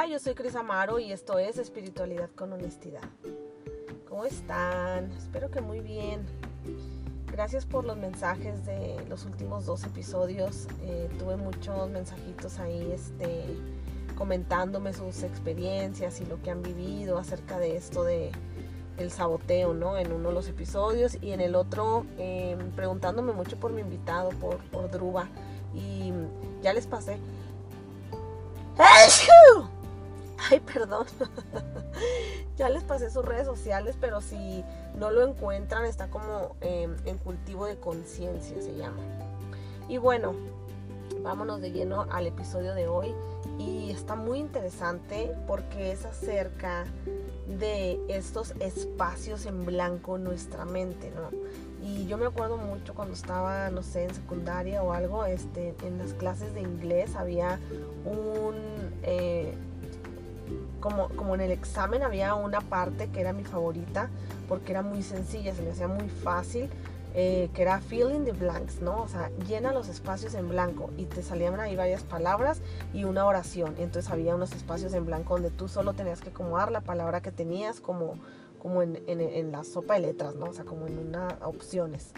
Hola, yo soy Cris Amaro y esto es Espiritualidad con Honestidad. ¿Cómo están? Espero que muy bien. Gracias por los mensajes de los últimos dos episodios. Eh, tuve muchos mensajitos ahí este, comentándome sus experiencias y lo que han vivido acerca de esto de el saboteo, ¿no? En uno de los episodios y en el otro em, preguntándome mucho por mi invitado, por, por Druba. Y ya les pasé Ay, perdón. ya les pasé sus redes sociales, pero si no lo encuentran, está como em, en cultivo de conciencia, se llama. Y bueno, vámonos de lleno al episodio de hoy. Y está muy interesante porque es acerca de estos espacios en blanco en nuestra mente, ¿no? Y yo me acuerdo mucho cuando estaba, no sé, en secundaria o algo, este, en las clases de inglés había un... Eh, como, como en el examen había una parte que era mi favorita porque era muy sencilla, se me hacía muy fácil, eh, que era fill in the blanks, ¿no? O sea, llena los espacios en blanco y te salían ahí varias palabras y una oración. entonces había unos espacios en blanco donde tú solo tenías que acomodar la palabra que tenías como como en, la sopa de letras, ¿no? O sea, como en una opciones.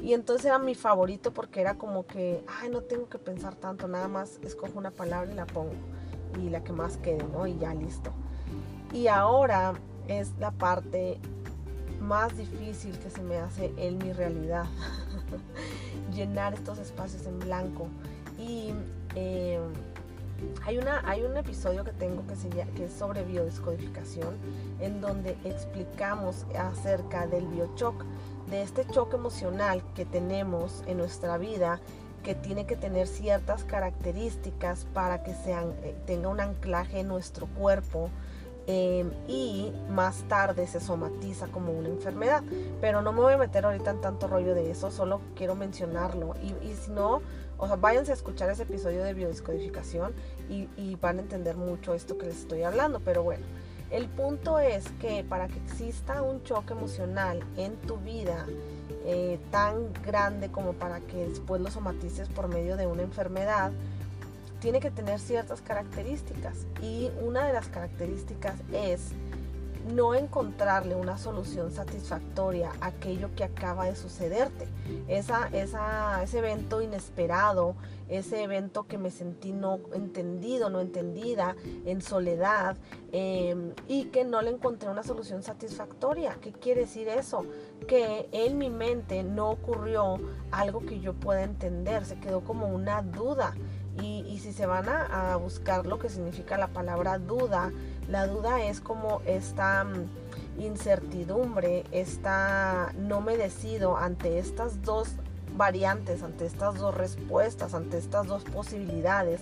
Y entonces era mi favorito porque era como que, ay, no tengo que pensar tanto, nada más escojo una palabra y la pongo. Y la que más quede, ¿no? Y ya listo. Y ahora es la parte más difícil que se me hace en mi realidad. Llenar estos espacios en blanco. Y eh, hay, una, hay un episodio que tengo que, se, que es sobre biodescodificación, en donde explicamos acerca del biochoc, de este choque emocional que tenemos en nuestra vida, que tiene que tener ciertas características para que sean, eh, tenga un anclaje en nuestro cuerpo, em, y más tarde se somatiza como una enfermedad. Pero no me voy a meter ahorita en tanto rollo de eso, solo quiero mencionarlo. Y, y si no, o sea, váyanse a escuchar ese episodio de biodescodificación y, y van a entender mucho esto que les estoy hablando. Pero bueno, el punto es que para que exista un choque emocional en tu vida eh, tan grande como para que después lo somatices por medio de una enfermedad, tiene que tener ciertas características. Y una de las características es no encontrarle una solución satisfactoria a aquello que acaba de sucederte. Esa, esa, ese evento inesperado, ese evento que me sentí no entendido, no entendida, en soledad em, y que no le encontré una solución satisfactoria. ¿Qué quiere decir eso? Que en mi mente no ocurrió algo que yo pueda entender, se quedó como una duda. Y, si se van a, a buscar lo que significa la palabra duda, la duda es como esta mm, incertidumbre, esta no me decido ante estas dos variantes, ante estas dos respuestas, ante estas dos posibilidades,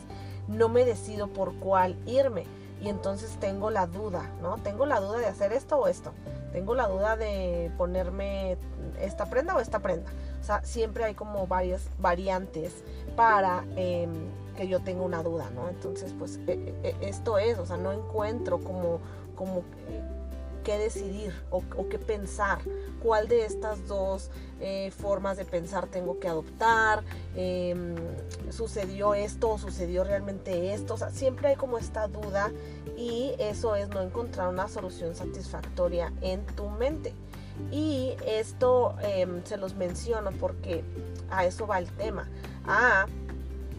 no me decido por cuál irme. Y entonces tengo la duda, ¿no? Tengo la duda de hacer esto o esto. Tengo la duda de ponerme esta prenda o esta prenda. O sea, siempre hay como varias variantes para... Em, que yo tengo una duda, ¿no? Entonces, pues e, e, e, esto es, o sea, no encuentro como, como qué decidir o, qué pensar, cuál de estas dos eh, formas de pensar tengo que adoptar, em, sucedió esto o sucedió realmente esto, o sea, siempre hay como esta duda y eso es no encontrar una solución satisfactoria en tu mente. Esto em, se los menciono porque a eso va el tema. A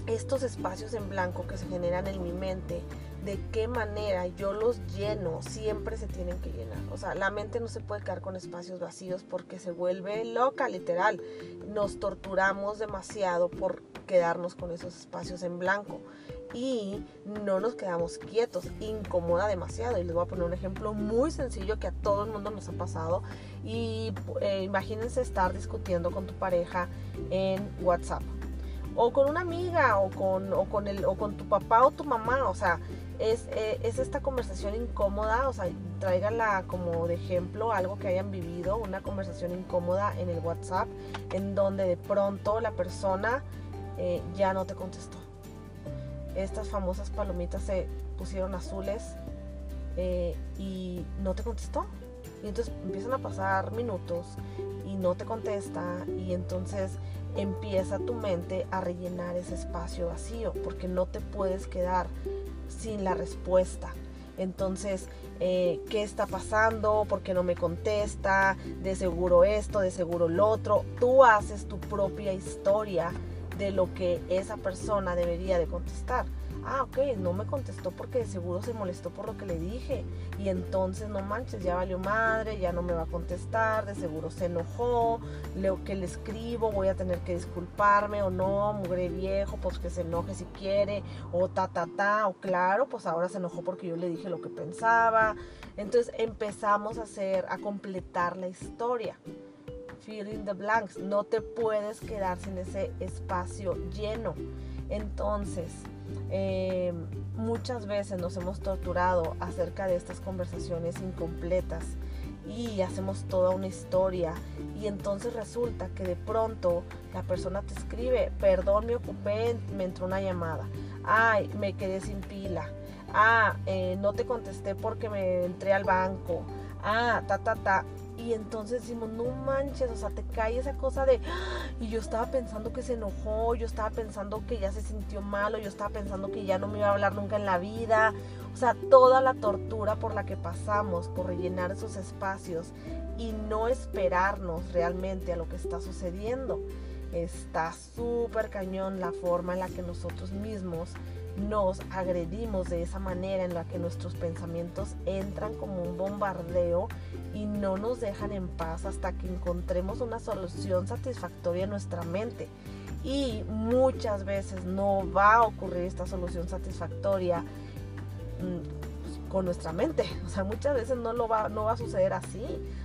estos espacios en blanco que se generan en mi mente, de qué manera yo los lleno, siempre se tienen que llenar. O sea, la mente no se puede quedar con espacios vacíos porque se vuelve loca, literal. Nos torturamos demasiado por quedarnos con esos espacios en blanco y no nos quedamos quietos, incomoda demasiado. Y les voy a poner un ejemplo muy sencillo que a todo el mundo nos ha pasado. Y eh, imagínense estar discutiendo con tu pareja en WhatsApp o con una amiga o con, o con, el, o con tu papá o tu mamá, o sea, es, eh, es, esta conversación incómoda, o sea, tráiganla como de ejemplo algo que hayan vivido, una conversación incómoda en el WhatsApp, en donde de pronto la persona eh, ya no te contestó. Estas famosas palomitas se pusieron azules eh, y no te contestó. Y entonces empiezan a pasar minutos y no te contesta y entonces empieza tu mente a rellenar ese espacio vacío porque no te puedes quedar sin la respuesta. Entonces, eh, ¿qué está pasando? ¿Por qué no me contesta? De seguro esto, de seguro lo otro. Tú haces tu propia historia de lo que esa persona debería de contestar ah, ok, no me contestó porque de seguro se molestó por lo que le dije. Y entonces, no manches, ya valió madre, ya no me va a contestar, de seguro se enojó, leo que le escribo, voy a tener que disculparme o no, mugre viejo, pues que se enoje si quiere, o ta, ta, ta, o claro, pues ahora se enojó porque yo le dije lo que pensaba. Entonces empezamos a hacer, a completar la historia. Fill in the blanks, no te puedes quedar sin ese espacio lleno. Entonces, eh, muchas veces nos hemos torturado acerca de estas conversaciones incompletas y hacemos toda una historia. Y entonces resulta que de pronto la persona te escribe, perdón, me ocupé, me entró una llamada, ay, me quedé sin pila, ah, eh, no te contesté porque me entré al banco, ah, ta, ta, ta. Y entonces decimos, no manches, o sea, te cae esa cosa de, ¡Ah! y yo estaba pensando que se enojó, yo estaba pensando que ya se sintió malo, yo estaba pensando que ya no me iba a hablar nunca en la vida. O sea, toda la tortura por la que pasamos, por rellenar esos espacios y no esperarnos realmente a lo que está sucediendo. Está súper cañón la forma en la que nosotros mismos nos agredimos de esa manera en la que nuestros pensamientos entran como un bombardeo y no nos dejan en paz hasta que encontremos una solución satisfactoria en nuestra mente. Y muchas veces no va a ocurrir esta solución satisfactoria mm, con nuestra mente. O sea, muchas veces no, lo va, no va a suceder así.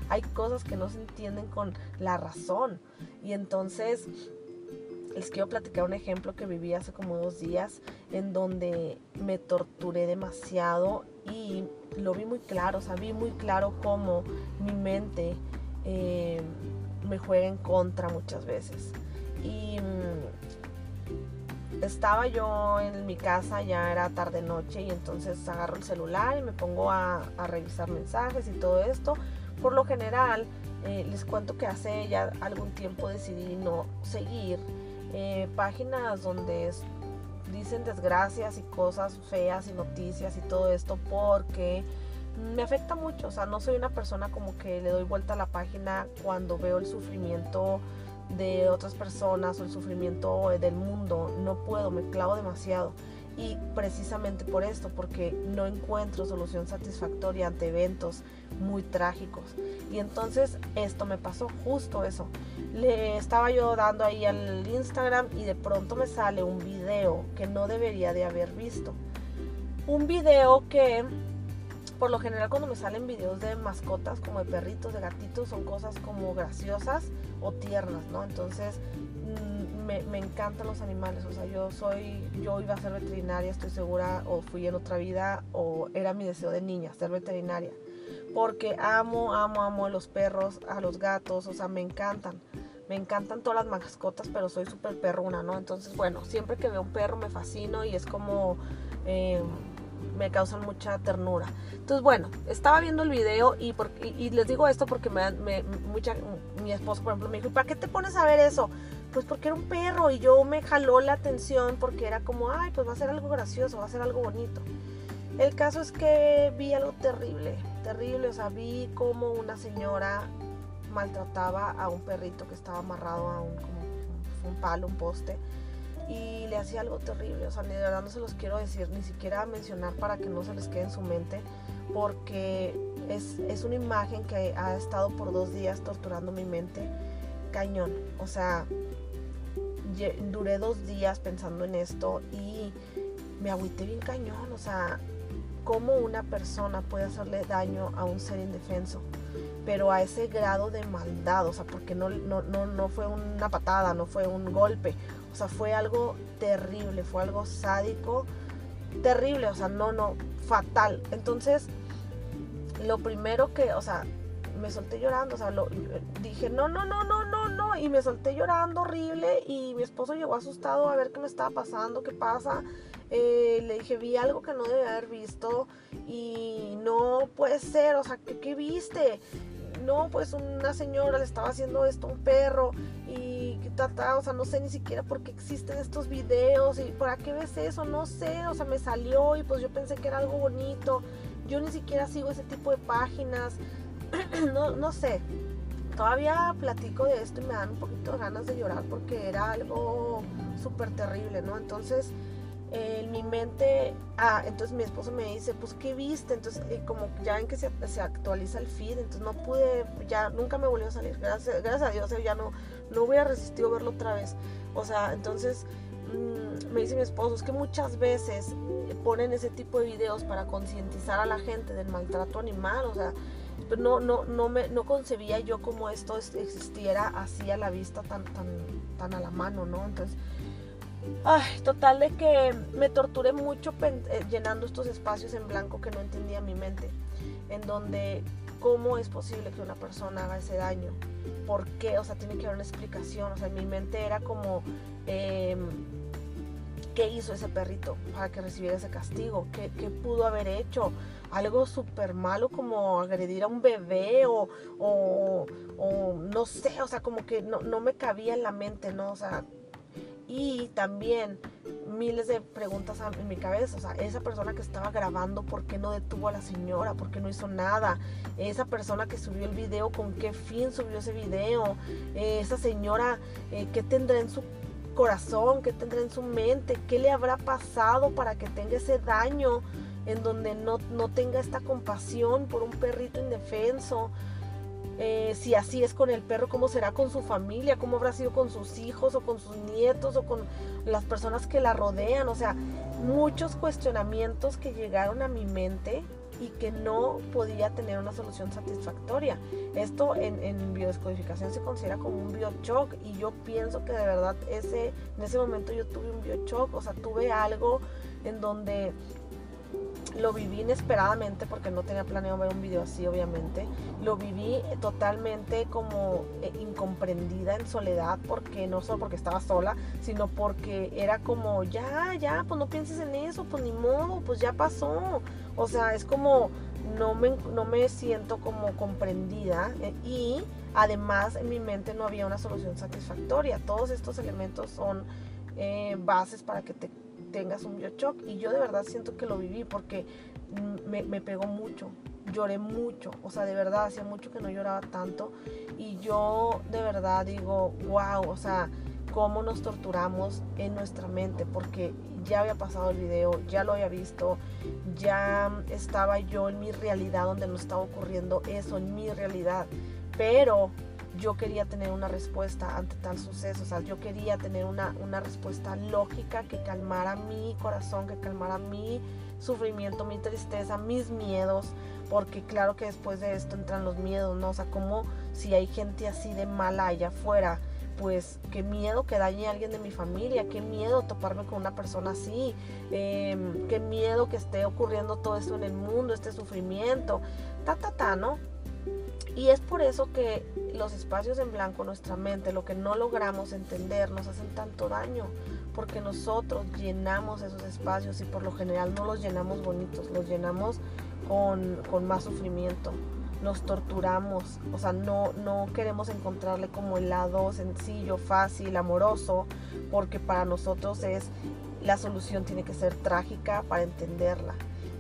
Hay cosas que no se entienden con la razón. Y entonces les quiero platicar un ejemplo que viví hace como dos días en donde me torturé demasiado y lo vi muy claro, o sea, vi muy claro cómo mi mente eh, me juega en contra muchas veces. Y mm, estaba yo en mi casa, ya era tarde noche y entonces agarro el celular y me pongo a, revisar mensajes y todo esto. Por lo general, eh, les cuento que hace ya algún tiempo decidí no seguir eh, páginas donde dicen desgracias y cosas feas y noticias y todo esto porque me afecta mucho, o sea, no soy una persona como que le doy vuelta a la página cuando veo el sufrimiento de otras personas o el sufrimiento del mundo, no puedo, me clavo demasiado. Y precisamente por esto, porque no encuentro solución satisfactoria ante eventos muy trágicos. Y entonces esto me pasó, justo eso. Le estaba yo dando ahí al Instagram y de pronto me sale un video que no debería de haber visto. Un video que por lo general cuando me salen videos de mascotas como de perritos, de gatitos, son cosas como graciosas o tiernas, ¿no? Entonces me, encantan los animales, o sea, yo soy, yo iba a ser veterinaria, estoy segura, o fui en otra vida, o era mi deseo de niña, ser veterinaria, porque amo, amo, amo a los perros, a los gatos, o sea, me encantan. Me encantan todas las mascotas, pero soy súper perruna, ¿no? Entonces, bueno, siempre que veo un perro me fascino y es como... Eh, me causan mucha ternura. Entonces, bueno, estaba viendo el video y, y, les digo esto porque me, me, mucha, mi esposo, por ejemplo, me dijo, ¿para qué te pones a ver eso? Pues porque era un perro y yo me jaló la atención porque era como, ay, pues va a ser algo gracioso, va a ser algo bonito. El caso es que vi algo terrible, terrible, o sea, vi como una señora maltrataba a un perrito que estaba amarrado a un, un palo, un poste y le hacía algo terrible. O sea, de verdad no se los quiero decir, ni siquiera mencionar para que no se les quede en su mente, porque es, es una imagen que ha estado por dos días torturando mi mente cañón. O sea, duré dos días pensando en esto y me agüité bien cañón. O sea, cómo una persona puede hacerle daño a un ser indefenso, pero a ese grado de maldad, o sea, porque no, no, no, no fue una patada, no fue un golpe, o sea, fue algo terrible, fue algo sádico, terrible, o sea, no, no, fatal. Entonces, lo primero que, o sea, me solté llorando, o sea, dije, no, no, no, no, no, y me solté llorando horrible y mi esposo llegó asustado a ver qué me estaba pasando, qué pasa. Eh, le dije, vi algo que no debe haber visto y no puede ser, o sea, ¿qué, viste? no, pues una señora le estaba haciendo esto a un perro y ta, o sea, no sé ni siquiera por qué existen estos videos y para qué ves eso, no sé, o sea, me salió y pues yo pensé que era algo bonito. yo ni siquiera sigo ese tipo de páginas, no, no sé, todavía platico de esto y me dan un poquito de ganas de llorar porque era algo súper terrible, ¿no? Entonces, en mi mente, ah, entonces mi esposo me dice, pues, ¿qué viste? Entonces, como ya ven que se, se, actualiza el feed, entonces no pude, ya nunca me volvió a salir, gracias, gracias a Dios, ya no, no hubiera resistido verlo otra vez. O sea, entonces mmm, me dice mi esposo, es que muchas veces ponen ese tipo de videos para concientizar a la gente del maltrato animal, o sea, no, no, no, me, no concebía yo como esto existiera así a la vista, tan, tan, tan a la mano, ¿no? Entonces, ay, total de que me torturé mucho eh, llenando estos espacios en blanco que no entendía mi mente, en donde cómo es posible que una persona haga ese daño, por qué, o sea, tiene que haber una explicación, o sea, en mi mente era como... Eh, ¿Qué hizo ese perrito para que recibiera ese castigo? ¿Qué, pudo haber hecho? Algo súper malo como agredir a un bebé o, o, o, no sé, o sea, como que no, no me cabía en la mente, ¿no? O sea, y también miles de preguntas en mi cabeza. O sea, esa persona que estaba grabando, ¿por qué no detuvo a la señora? ¿Por qué no hizo nada? Esa persona que subió el video, ¿con qué fin subió ese video? Eh, esa señora, eh, ¿qué tendrá en su corazón, qué tendrá en su mente, qué le habrá pasado para que tenga ese daño en donde no, no tenga esta compasión por un perrito indefenso. Eh, si así es con el perro, ¿cómo será con su familia? ¿Cómo habrá sido con sus hijos o con sus nietos o con las personas que la rodean? O sea, muchos cuestionamientos que llegaron a mi mente y que no podía tener una solución satisfactoria. Esto en, en biodescodificación se considera como un biochoc y yo pienso que de verdad ese, en ese momento yo tuve un biochoc, o sea, tuve algo en donde lo viví inesperadamente porque no tenía planeado ver un video así, obviamente. Lo viví totalmente como eh, incomprendida en soledad, porque no solo porque estaba sola, sino porque era como, ya, ya, pues no pienses en eso, pues ni modo, pues ya pasó. O sea, es como, no me, no me siento como comprendida eh, y además en mi mente no había una solución satisfactoria. Todos estos elementos son eh, bases para que te tengas un biochoc. Y yo de verdad siento que lo viví porque me, me, pegó mucho, lloré mucho, o sea, de verdad, hacía mucho que no lloraba tanto. Y yo de verdad digo, wow, o sea, cómo nos torturamos en nuestra mente, porque ya había pasado el video, ya lo había visto, ya estaba yo en mi realidad donde no estaba ocurriendo eso, en mi realidad. Pero yo quería tener una respuesta ante tal suceso, o sea, yo quería tener una, una respuesta lógica que calmara mi corazón, que calmara mi sufrimiento, mi tristeza, mis miedos, porque claro que después de esto entran los miedos, ¿no? O sea, como si hay gente así de mala allá afuera, pues qué miedo que dañe a alguien de mi familia, qué miedo toparme con una persona así, em, qué miedo que esté ocurriendo todo esto en el mundo, este sufrimiento, ta, ta, ta, ¿no? Y es por eso que los espacios en blanco, nuestra mente, lo que no logramos entender, nos hacen tanto daño, porque nosotros llenamos esos espacios y por lo general no los llenamos bonitos, los llenamos con, con más sufrimiento, nos torturamos, o sea, no, no queremos encontrarle como el lado sencillo, fácil, amoroso, porque para nosotros es, la solución tiene que ser trágica para entenderla.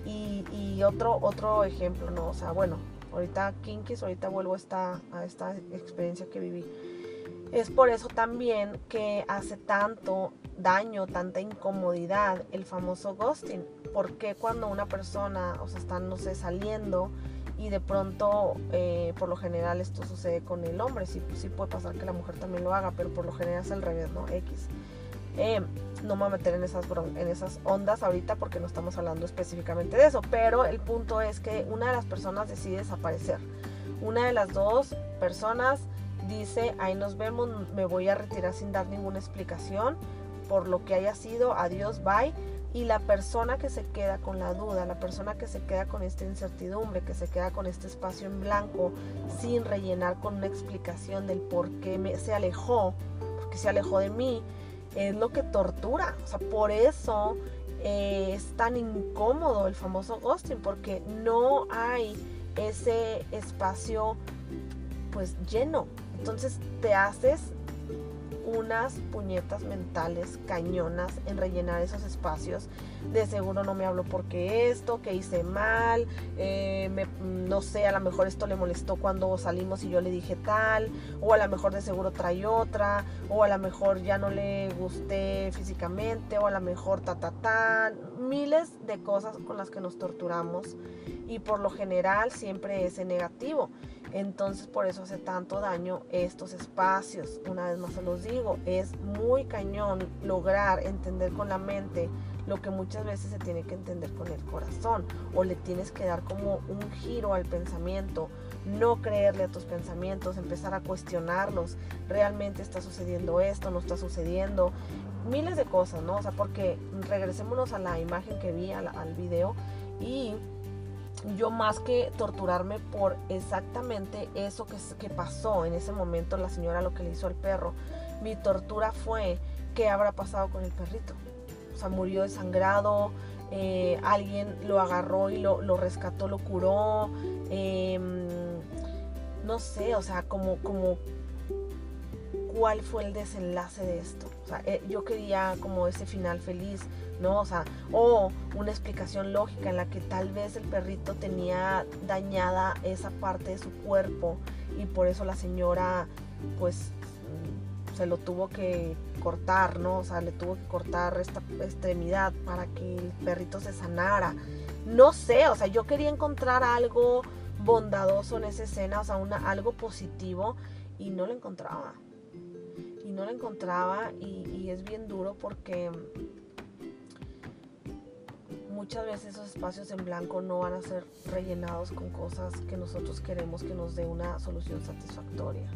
Y, otro, otro ejemplo, ¿no? O sea, bueno, ahorita Kinkis, ahorita vuelvo a esta, esta experiencia que viví. Es por eso también que hace tanto daño, tanta incomodidad el famoso ghosting. Porque cuando una persona, o sea, está, no sé, saliendo y de pronto, eh, por lo general esto sucede con el hombre, sí, sí puede pasar que la mujer también lo haga, pero por lo general es al revés, ¿no? X. Eh, no me voy a meter en esas, en esas ondas ahorita porque no estamos hablando específicamente de eso, pero el punto es que una de las personas decide desaparecer. Una de las dos personas dice, ahí nos vemos, me voy a retirar sin dar ninguna explicación por lo que haya sido, adiós, bye. Y la persona que se queda con la duda, la persona que se queda con esta incertidumbre, que se queda con este espacio en blanco, sin rellenar con una explicación del por qué me, se alejó, porque se alejó de mí, es lo que tortura. O sea, por eso eh, es tan incómodo el famoso ghosting, porque no hay ese espacio pues lleno. Entonces te haces unas puñetas mentales cañonas en rellenar esos espacios. De seguro no me habló porque esto, que hice mal, eh, no sé, a lo mejor esto le molestó cuando salimos y yo le dije tal, o a lo mejor de seguro trae otra, o a lo mejor ya no le gusté físicamente, o a lo mejor ta ta ta, miles de cosas con las que nos torturamos y por lo general siempre es negativo. Entonces por eso hace tanto daño estos espacios. Una vez más se los digo, es muy cañón lograr entender con la mente lo que muchas veces se tiene que entender con el corazón o le tienes que dar como un giro al pensamiento, no creerle a tus pensamientos, empezar a cuestionarlos, realmente está sucediendo esto, no está sucediendo, miles de cosas, ¿no? O sea, porque regresémonos a la imagen que vi, al video y yo más que torturarme por exactamente eso que, que, pasó en ese momento, la señora lo que le hizo al perro, mi tortura fue qué habrá pasado con el perrito. O sea, murió desangrado, eh, alguien lo agarró y lo, rescató, lo curó. Em, no sé, o sea, como, como cuál fue el desenlace de esto. O sea, eh, yo quería como ese final feliz, ¿no? O sea, o una explicación lógica en la que tal vez el perrito tenía dañada esa parte de su cuerpo y por eso la señora pues se lo tuvo que cortar, ¿no? O sea, le tuvo que cortar esta extremidad para que el perrito se sanara. No sé, o sea, yo quería encontrar algo bondadoso en esa escena, o sea, una, algo positivo y no lo encontraba. Y no lo encontraba y, y es bien duro porque muchas veces esos espacios en blanco no van a ser rellenados con cosas que nosotros queremos que nos dé una solución satisfactoria.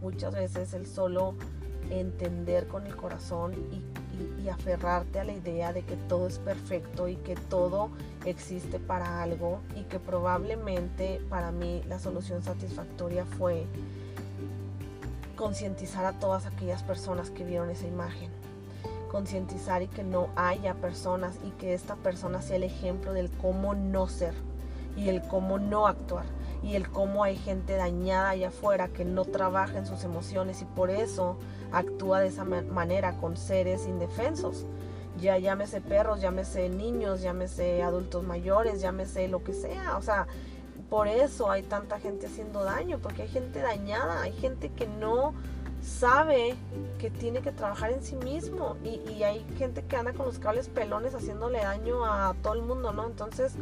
Muchas veces el solo entender con el corazón y, aferrarte a la idea de que todo es perfecto y que todo existe para algo y que probablemente para mí la solución satisfactoria fue concientizar a todas aquellas personas que vieron esa imagen concientizar y que no haya personas y que esta persona sea el ejemplo del cómo no ser y el cómo no actuar y el cómo hay gente dañada allá afuera que no trabaja en sus emociones y por eso actúa de esa manera con seres indefensos. Ya llámese perros, llámese niños, llámese adultos mayores, llámese lo que sea. O sea, por eso hay tanta gente haciendo daño, porque hay gente dañada, hay gente que no sabe que tiene que trabajar en sí mismo y, hay gente que anda con los cables pelones haciéndole daño a todo el mundo, ¿no? Entonces,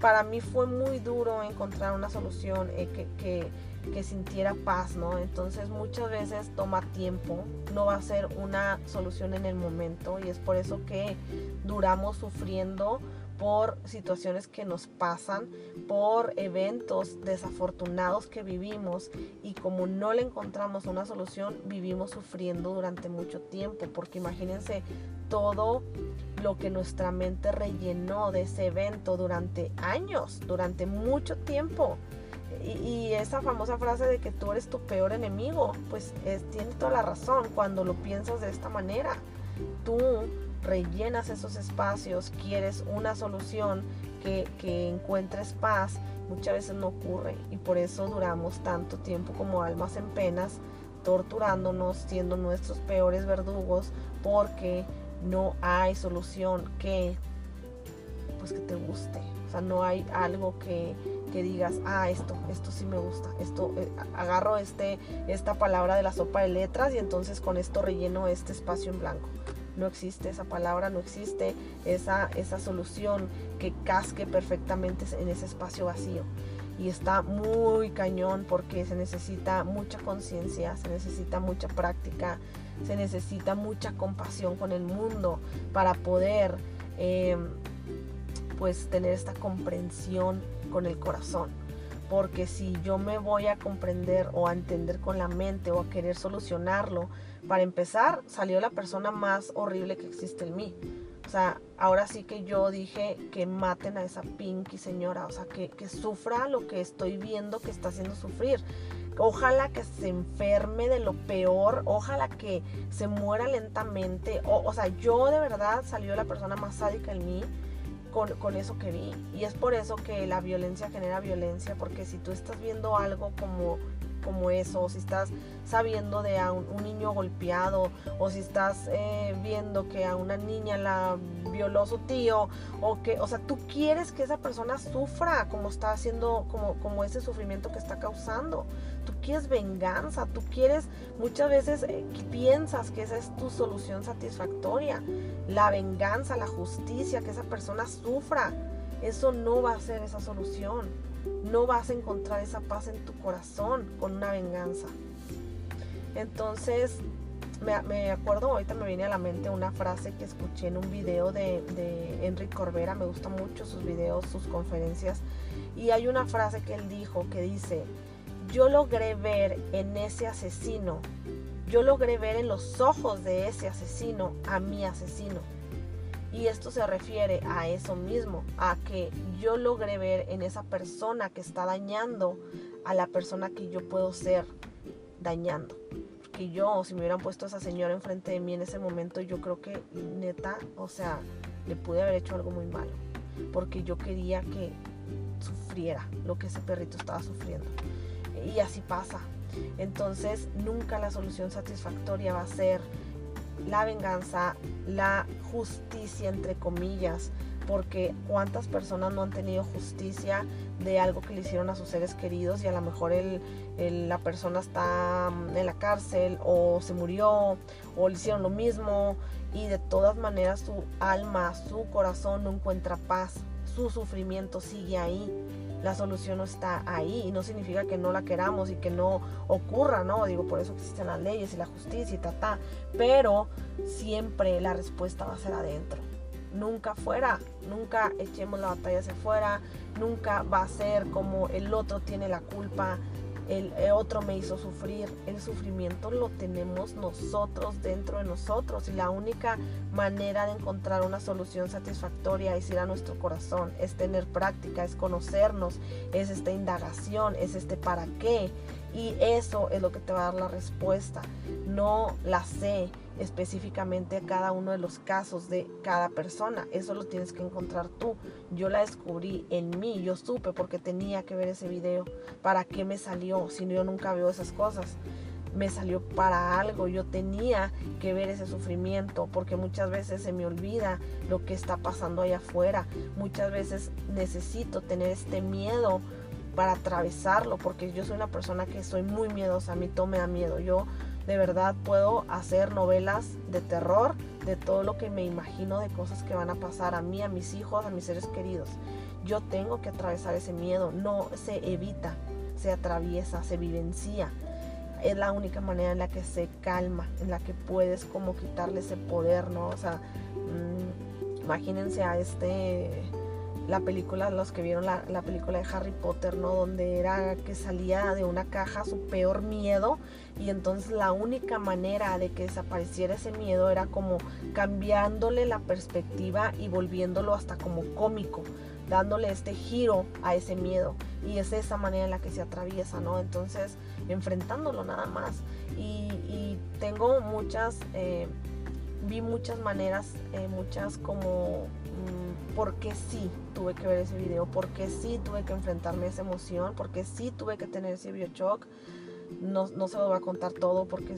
para mí fue muy duro encontrar una solución eh, que, que, que, sintiera paz, ¿no? Entonces, muchas veces toma tiempo, no va a ser una solución en el momento y es por eso que duramos sufriendo por situaciones que nos pasan, por eventos desafortunados que vivimos y como no le encontramos una solución, vivimos sufriendo durante mucho tiempo, porque imagínense todo lo que nuestra mente rellenó de ese evento durante años, durante mucho tiempo. Y, esa famosa frase de que tú eres tu peor enemigo, pues tiene toda la razón cuando lo piensas de esta manera. Tú rellenas esos espacios, quieres una solución que, encuentres paz, muchas veces no ocurre y por eso duramos tanto tiempo como almas en penas, torturándonos, siendo nuestros peores verdugos, porque no hay solución que pues que te guste. O sea, no hay algo que, que digas, ah, esto, esto sí me gusta, esto, eh, agarro este, esta palabra de la sopa de letras y entonces con esto relleno este espacio en blanco no existe esa palabra, no existe esa, esa solución que casque perfectamente en ese espacio vacío. Y está muy cañón porque se necesita mucha conciencia, se necesita mucha práctica, se necesita mucha compasión con el mundo para poder eh, pues tener esta comprensión con el corazón. Porque si yo me voy a comprender o a entender con la mente o a querer solucionarlo, para empezar, salió la persona más horrible que existe en mí. O sea, ahora sí que yo dije que maten a esa Pinky señora, o sea, que, sufra lo que estoy viendo que está haciendo sufrir. Ojalá que se enferme de lo peor, ojalá que se muera lentamente. O, o sea, yo de verdad salió la persona más sádica en mí con, eso que vi. Y es por eso que la violencia genera violencia, porque si tú estás viendo algo como eso, o si estás sabiendo de a un, niño golpeado, o si estás eh, viendo que a una niña la violó su tío, o que, o sea, tú quieres que esa persona sufra como está haciendo, como, como ese sufrimiento que está causando. Tú quieres venganza, tú quieres, muchas veces eh, piensas que esa es tu solución satisfactoria. La venganza, la justicia, que esa persona sufra. Eso no va a ser esa solución. No vas a encontrar esa paz en tu corazón con una venganza. Entonces, me, acuerdo, ahorita me viene a la mente una frase que escuché en un video de, de Enrique Corbera, me gustan mucho sus videos, sus conferencias, y hay una frase que él dijo que dice, yo logré ver en ese asesino, yo logré ver en los ojos de ese asesino a mi asesino. Y esto se refiere a eso mismo, a que yo logré ver en esa persona que está dañando a la persona que yo puedo ser dañando. Que yo, si me hubieran puesto esa señora enfrente de mí en ese momento, yo creo que neta, o sea, le pude haber hecho algo muy malo. Porque yo quería que sufriera lo que ese perrito estaba sufriendo. Y así pasa. Entonces, nunca la solución satisfactoria va a ser la venganza, la justicia, entre comillas, porque cuántas personas no han tenido justicia de algo que le hicieron a sus seres queridos y a lo mejor la persona está mm, en la cárcel o se murió o le hicieron lo mismo y de todas maneras su alma, su corazón no encuentra paz, su sufrimiento sigue ahí la solución no está ahí y no significa que no la queramos y que no ocurra, ¿no? Digo, por eso existen las leyes y la justicia y ta, ta, pero siempre la respuesta va a ser adentro. Nunca fuera, nunca echemos la batalla hacia afuera, nunca va a ser como el otro tiene la culpa, el, otro me hizo sufrir. El sufrimiento lo tenemos nosotros dentro de nosotros y la única manera de encontrar una solución satisfactoria es ir a nuestro corazón, es tener práctica, es conocernos, es esta indagación, es este para qué. Y eso es lo que te va a dar la respuesta. No la sé, específicamente a cada uno de los casos de cada persona. Eso lo tienes que encontrar tú. Yo la descubrí en mí, yo supe porque tenía que ver ese video. ¿Para qué me salió? Si yo nunca veo esas cosas. Me salió para algo, yo tenía que ver ese sufrimiento porque muchas veces se me olvida lo que está pasando allá afuera. Muchas veces necesito tener este miedo para atravesarlo porque yo soy una persona que soy muy miedosa, a mí todo me da miedo. Yo de verdad puedo hacer novelas de terror de todo lo que me imagino de cosas que van a pasar a mí, a mis hijos, a mis seres queridos. Yo tengo que atravesar ese miedo, no se evita, se atraviesa, se vivencia. Es la única manera en la que se calma, en la que puedes como quitarle ese poder, ¿no? O sea, mm, imagínense a este la película, los que vieron la, película de Harry Potter, ¿no? Donde era que salía de una caja su peor miedo y entonces la única manera de que desapareciera ese miedo era como cambiándole la perspectiva y volviéndolo hasta como cómico, dándole este giro a ese miedo y es esa manera en la que se atraviesa, ¿no? Entonces enfrentándolo nada más y, tengo muchas... Eh, vi muchas maneras, eh, muchas como porque sí tuve que ver ese video, porque sí tuve que enfrentarme a esa emoción, porque sí tuve que tener ese biochoc. No, no se lo voy a contar todo porque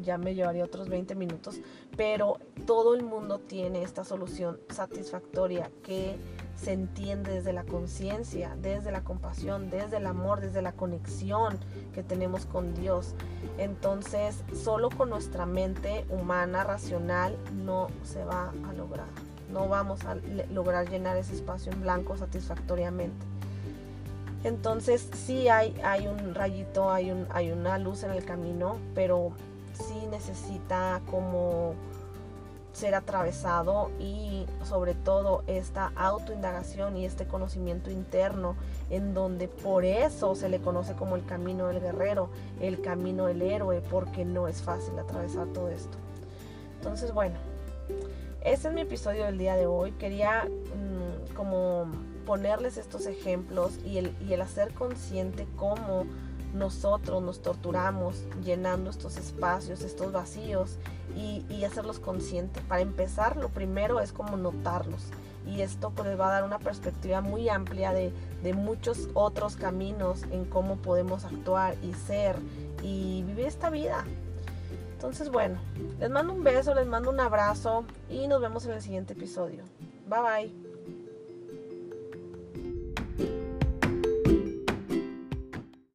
ya me llevaría otros 20 minutos, pero todo el mundo tiene esta solución satisfactoria que se entiende desde la conciencia, desde la compasión, desde el amor, desde la conexión que tenemos con Dios. Entonces, solo con nuestra mente humana, racional, no se va a lograr. No vamos a lograr llenar ese espacio en blanco satisfactoriamente. Entonces, sí hay, hay un rayito, hay, un, hay una luz en el camino, pero sí necesita como ser atravesado y sobre todo esta autoindagación y este conocimiento interno en donde por eso se le conoce como el camino del guerrero, el camino del héroe, porque no es fácil atravesar todo esto. Entonces, bueno, este es mi episodio del día de hoy. Quería mm, como ponerles estos ejemplos y el, y el hacer consciente cómo nosotros nos torturamos llenando estos espacios, estos vacíos y, hacerlos conscientes. Para empezar, lo primero es como notarlos. y esto pues les va a dar una perspectiva muy amplia de, de muchos otros caminos en cómo podemos actuar y ser y vivir esta vida. Entonces bueno, les mando un beso, les mando un abrazo y nos vemos en el siguiente episodio. Bye bye.